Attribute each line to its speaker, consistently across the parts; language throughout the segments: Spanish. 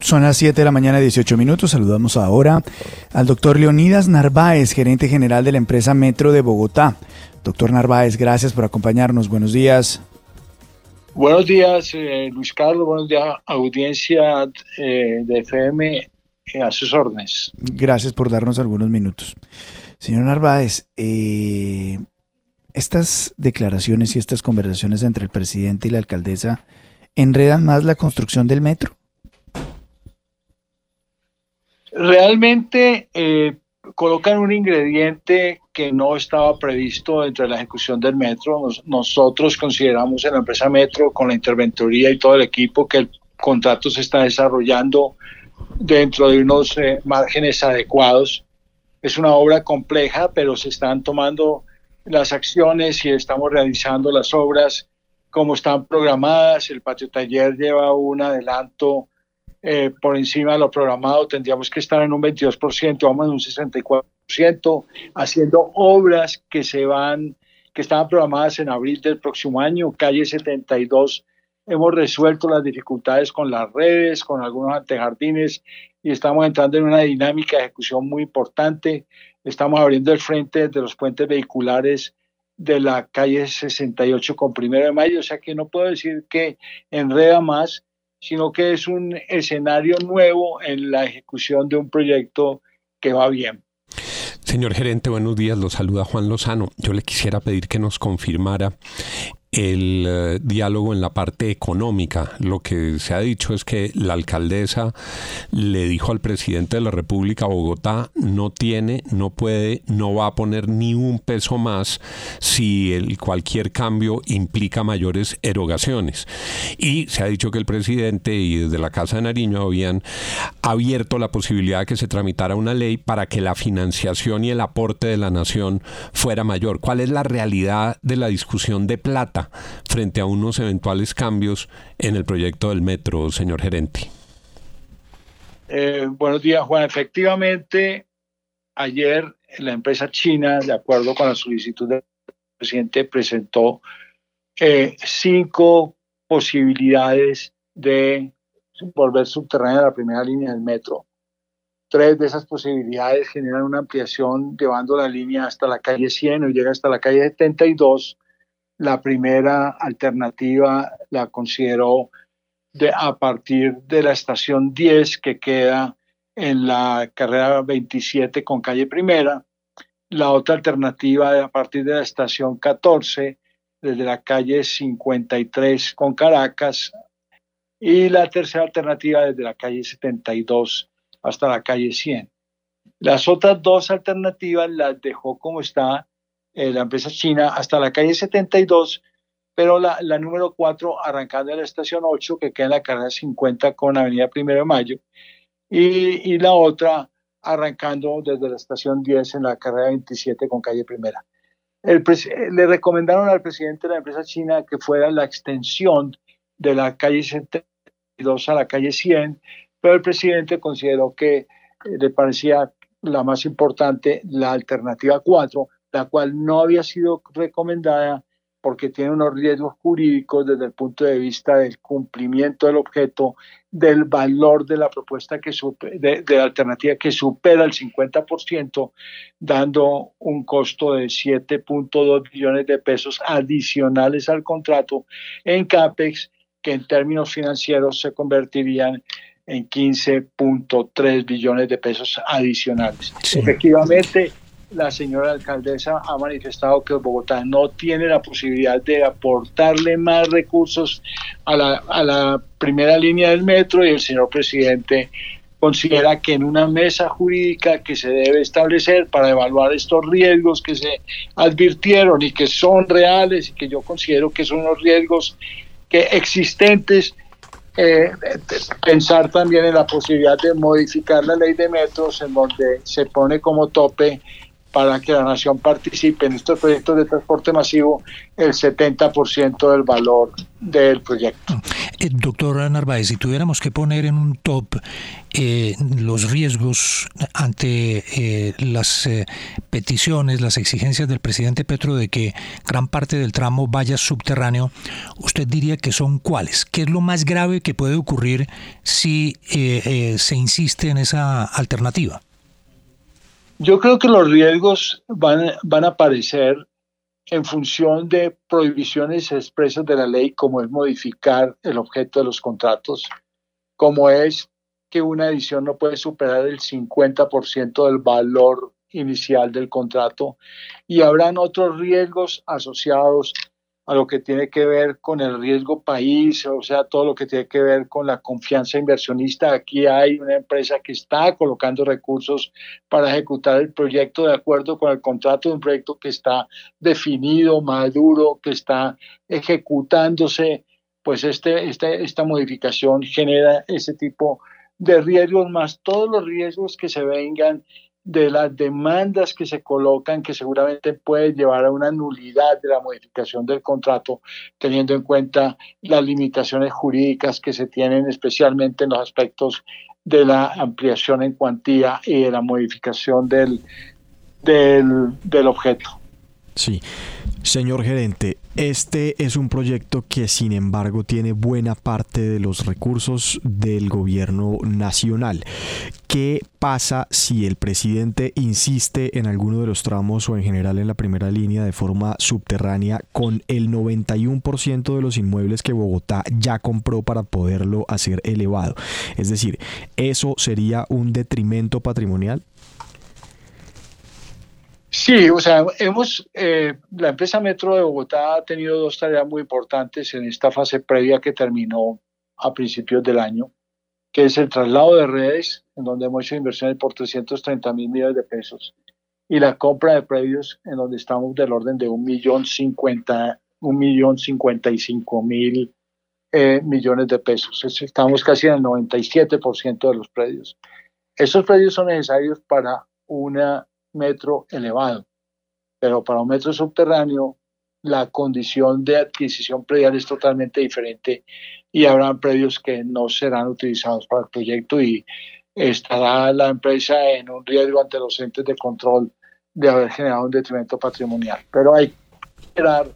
Speaker 1: Son las 7 de la mañana, 18 minutos. Saludamos ahora al doctor Leonidas Narváez, gerente general de la empresa Metro de Bogotá. Doctor Narváez, gracias por acompañarnos. Buenos días.
Speaker 2: Buenos días, eh, Luis Carlos. Buenos días, audiencia eh, de FM eh, a sus órdenes.
Speaker 1: Gracias por darnos algunos minutos. Señor Narváez, estas declaraciones y estas conversaciones entre el presidente y la alcaldesa enredan más la construcción del metro.
Speaker 2: Realmente eh, colocan un ingrediente que no estaba previsto dentro de la ejecución del metro. nosotros consideramos en la empresa Metro, con la interventoría y todo el equipo, que el contrato se está desarrollando dentro de unos eh, márgenes adecuados. Es una obra compleja, pero se están tomando las acciones y estamos realizando las obras como están programadas. El patio taller lleva un adelanto eh, por encima de lo programado, tendríamos que estar en un 22%, vamos en un 64%, haciendo obras que se van, que estaban programadas en abril del próximo año, calle 72. Hemos resuelto las dificultades con las redes, con algunos antejardines y estamos entrando en una dinámica de ejecución muy importante. Estamos abriendo el frente de los puentes vehiculares de la calle 68 con primero de mayo, o sea que no puedo decir que enreda más, sino que es un escenario nuevo en la ejecución de un proyecto que va bien.
Speaker 3: Señor gerente, buenos días. Lo saluda Juan Lozano. Yo le quisiera pedir que nos confirmara el eh, diálogo en la parte económica. Lo que se ha dicho es que la alcaldesa le dijo al presidente de la República, Bogotá no tiene, no puede, no va a poner ni un peso más si el, cualquier cambio implica mayores erogaciones. Y se ha dicho que el presidente y desde la Casa de Nariño habían abierto la posibilidad de que se tramitara una ley para que la financiación y el aporte de la nación fuera mayor. ¿Cuál es la realidad de la discusión de plata? Frente a unos eventuales cambios en el proyecto del metro, señor gerente?
Speaker 2: Eh, buenos días, Juan. Efectivamente, ayer la empresa china, de acuerdo con la solicitud del presidente, presentó eh, cinco posibilidades de volver subterránea la primera línea del metro. Tres de esas posibilidades generan una ampliación llevando la línea hasta la calle 100 y llega hasta la calle 72 la primera alternativa la considero de, a partir de la estación 10 que queda en la carrera 27 con calle primera. La otra alternativa a partir de la estación 14 desde la calle 53 con Caracas. Y la tercera alternativa desde la calle 72 hasta la calle 100. Las otras dos alternativas las dejó como está eh, la empresa china, hasta la calle 72, pero la, la número 4 arrancando de la estación 8, que queda en la carrera 50 con Avenida Primero de Mayo, y, y la otra arrancando desde la estación 10 en la carrera 27 con calle Primera. El le recomendaron al presidente de la empresa china que fuera la extensión de la calle 72 a la calle 100, pero el presidente consideró que eh, le parecía la más importante la alternativa 4, la cual no había sido recomendada porque tiene unos riesgos jurídicos desde el punto de vista del cumplimiento del objeto, del valor de la propuesta que de, de la alternativa que supera el 50%, dando un costo de 7.2 billones de pesos adicionales al contrato en CAPEX, que en términos financieros se convertirían en 15.3 billones de pesos adicionales. Efectivamente, la señora alcaldesa ha manifestado que Bogotá no tiene la posibilidad de aportarle más recursos a la, a la primera línea del metro y el señor presidente considera que en una mesa jurídica que se debe establecer para evaluar estos riesgos que se advirtieron y que son reales y que yo considero que son los riesgos que existentes, eh, pensar también en la posibilidad de modificar la ley de metros en donde se pone como tope para que la nación participe en estos proyectos de transporte masivo el 70% del valor del proyecto.
Speaker 4: Eh, doctor Narváez, si tuviéramos que poner en un top eh, los riesgos ante eh, las peticiones, las exigencias del presidente Petro de que gran parte del tramo vaya subterráneo, ¿usted diría que son cuáles? ¿Qué es lo más grave que puede ocurrir si se insiste en esa alternativa?
Speaker 2: Yo creo que los riesgos van, van a aparecer en función de prohibiciones expresas de la ley, como es modificar el objeto de los contratos, como es que una edición no puede superar el 50% del valor inicial del contrato y habrán otros riesgos asociados a lo que tiene que ver con el riesgo país, o sea, todo lo que tiene que ver con la confianza inversionista. Aquí hay una empresa que está colocando recursos para ejecutar el proyecto de acuerdo con el contrato de un proyecto que está definido, maduro, que está ejecutándose. Pues este, este, esta modificación genera ese tipo de riesgos, más todos los riesgos que se vengan de las demandas que se colocan que seguramente puede llevar a una nulidad de la modificación del contrato, teniendo en cuenta las limitaciones jurídicas que se tienen especialmente en los aspectos de la ampliación en cuantía y de la modificación del, del, del objeto.
Speaker 5: Sí. Señor gerente, este es un proyecto que sin embargo tiene buena parte de los recursos del gobierno nacional. ¿Qué pasa si el presidente insiste en alguno de los tramos o en general en la primera línea de forma subterránea con el 91% de los inmuebles que Bogotá ya compró para poderlo hacer elevado? Es decir, ¿eso sería un detrimento patrimonial?
Speaker 2: Sí, o sea, hemos, eh, la empresa Metro de Bogotá ha tenido dos tareas muy importantes en esta fase previa que terminó a principios del año, que es el traslado de redes, en donde hemos hecho inversiones por 330 mil millones de pesos, y la compra de predios, en donde estamos del orden de un millón cincuenta, un millón cincuenta y cinco mil eh, millones de pesos. Estamos casi en el 97% de los predios. Esos predios son necesarios para una metro elevado, pero para un metro subterráneo la condición de adquisición predial es totalmente diferente y habrán predios que no serán utilizados para el proyecto y estará la empresa en un riesgo ante los entes de control de haber generado un detrimento patrimonial. Pero hay que esperar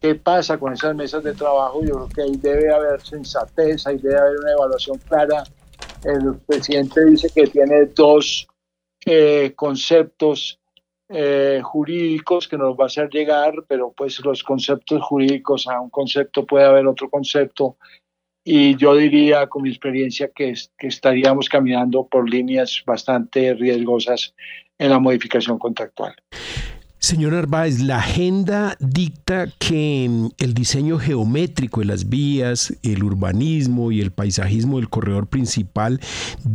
Speaker 2: qué pasa con esas mesas de trabajo. Yo creo que ahí debe haber sensatez, ahí debe haber una evaluación clara. El presidente dice que tiene dos eh, conceptos eh, jurídicos que nos va a hacer llegar, pero pues los conceptos jurídicos a un concepto puede haber otro concepto y yo diría con mi experiencia que, que estaríamos caminando por líneas bastante riesgosas en la modificación contractual.
Speaker 6: Señor Narváez, la agenda dicta que mm, el diseño geométrico de las vías, el urbanismo y el paisajismo del corredor principal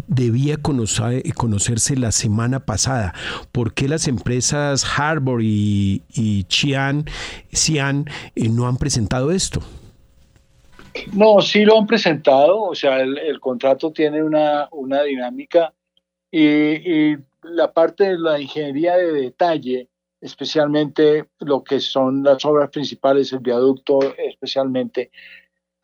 Speaker 6: debía conocerse la semana pasada. ¿Por qué las empresas Harbor y, y Xi'an, eh, no han presentado esto?
Speaker 2: No, sí lo han presentado, o sea, el, contrato tiene una, una dinámica y la parte de la ingeniería de detalle especialmente lo que son las obras principales, el viaducto especialmente,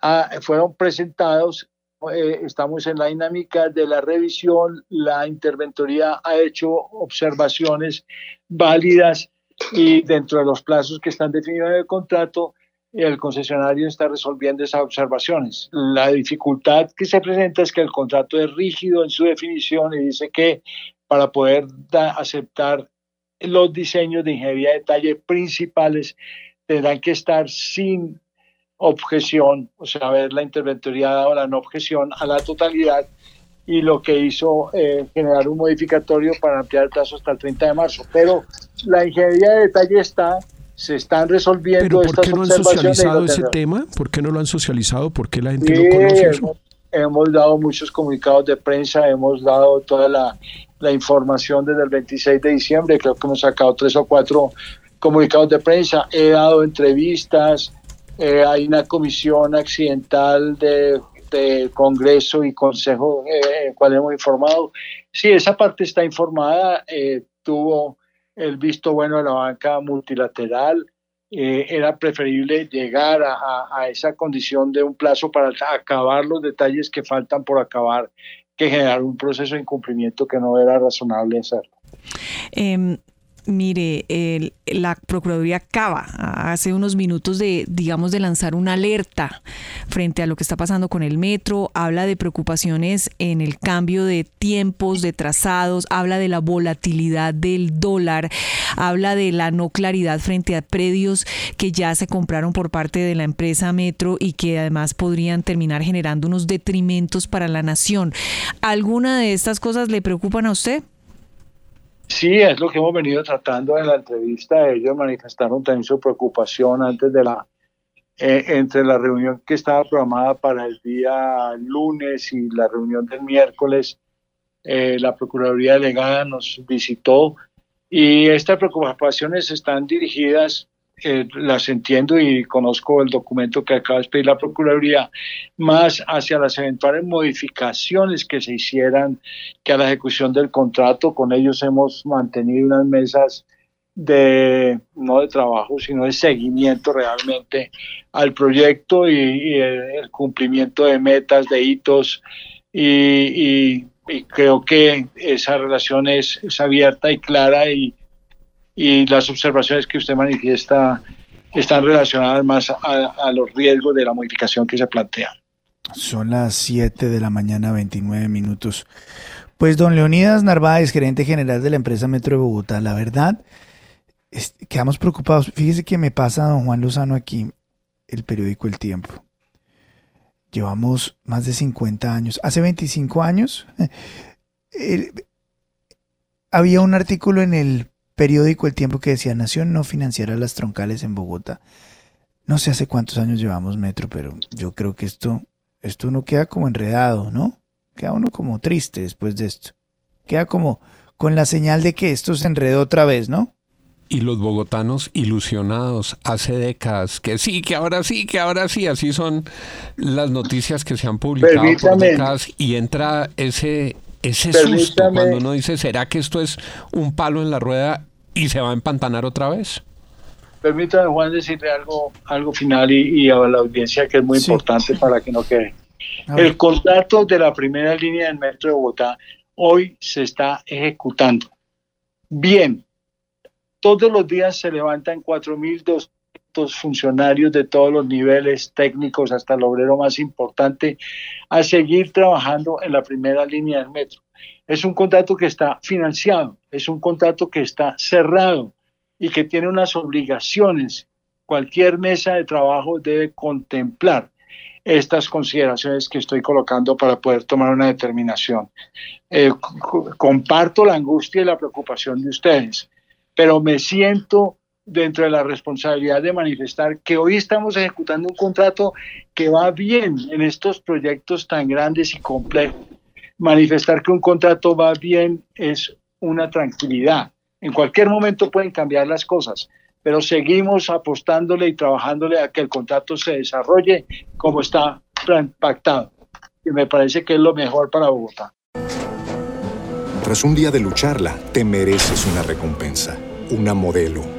Speaker 2: ah, fueron presentados. Eh, estamos en la dinámica de la revisión, la interventoría ha hecho observaciones válidas y dentro de los plazos que están definidos en el contrato, el concesionario está resolviendo esas observaciones. La dificultad que se presenta es que el contrato es rígido en su definición y dice que para poder aceptar los diseños de ingeniería de detalle principales tendrán que estar sin objeción, o sea, ver la interventoría dado la no objeción a la totalidad y lo que hizo eh, generar un modificatorio para ampliar el plazo hasta el 30 de marzo. Pero la ingeniería de detalle está, se están resolviendo
Speaker 6: ¿Pero por qué no han socializado ese tema? ¿Por qué no lo han socializado? ¿Por qué la gente no conoce eso?
Speaker 2: Hemos, dado muchos comunicados de prensa, hemos dado toda la, información desde el 26 de diciembre, creo que hemos sacado tres o cuatro comunicados de prensa, he dado entrevistas, eh, hay una comisión accidental de, Congreso y Consejo, eh, cual hemos informado. Sí, esa parte está informada, eh, tuvo el visto bueno de la banca multilateral, eh, era preferible llegar a, esa condición de un plazo para acabar los detalles que faltan por acabar que generar un proceso de incumplimiento que no era razonable hacerlo.
Speaker 7: Em, Mire, la Procuraduría acaba hace unos minutos de, digamos, de lanzar una alerta frente a lo que está pasando con el metro, habla de preocupaciones en el cambio de tiempos, de trazados, habla de la volatilidad del dólar, habla de la no claridad frente a predios que ya se compraron por parte de la empresa Metro y que además podrían terminar generando unos detrimentos para la nación. ¿Alguna de estas cosas le preocupan a usted?
Speaker 2: Sí, es lo que hemos venido tratando en la entrevista. Ellos manifestaron también su preocupación antes de la eh, entre la reunión que estaba programada para el día lunes y la reunión del miércoles. Eh, la Procuraduría Delegada nos visitó y estas preocupaciones están dirigidas eh, las entiendo y conozco el documento que acaba de pedir la Procuraduría, más hacia las eventuales modificaciones que se hicieran que a la ejecución del contrato. Con ellos hemos mantenido unas mesas de no de trabajo, sino de seguimiento realmente al proyecto y, el, cumplimiento de metas, de hitos y, creo que esa relación es, es abierta y clara y, y las observaciones que usted manifiesta están relacionadas más a, los riesgos de la modificación que se plantea.
Speaker 1: Son las 7 de la mañana, 29 minutos. Pues don Leonidas Narváez, gerente general de la empresa Metro de Bogotá, la verdad, quedamos preocupados. Fíjese que me pasa don Juan Lozano aquí, el periódico El Tiempo. Llevamos más de 50 años. Hace 25 años había un artículo en el periódico El Tiempo que decía Nación no financiará las troncales en Bogotá. No sé hace cuántos años llevamos metro, pero yo creo que esto, esto no queda como enredado, ¿no? Queda uno como triste después de esto. Queda como con la señal de que esto se enredó otra vez, ¿no?
Speaker 3: Y los bogotanos ilusionados hace décadas, que sí, que ahora sí, que ahora sí, así son las noticias que se han publicado por décadas y entra ese ese susto cuando uno dice, ¿será que esto es un palo en la rueda y se va a empantanar otra vez.
Speaker 2: Permítame, Juan, decirle algo, algo final y, a la audiencia que es muy importante para que no quede. El contrato de la primera línea del metro de Bogotá hoy se está ejecutando. Bien, todos los días se levantan 4.200 funcionarios de todos los niveles técnicos hasta el obrero más importante a seguir trabajando en la primera línea del metro. Es un contrato que está financiado, es un contrato que está cerrado y que tiene unas obligaciones. Cualquier mesa de trabajo debe contemplar estas consideraciones que estoy colocando para poder tomar una determinación. Eh, comparto la angustia y la preocupación de ustedes, pero me siento dentro de la responsabilidad de manifestar que hoy estamos ejecutando un contrato que va bien en estos proyectos tan grandes y complejos manifestar que un contrato va bien es una tranquilidad. En cualquier momento pueden cambiar las cosas, pero seguimos apostándole y trabajándole a que el contrato se desarrolle como está pactado. Y me parece que es lo mejor para Bogotá.
Speaker 8: Tras un día de lucharla, te mereces una recompensa, una modelo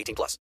Speaker 9: 18 plus.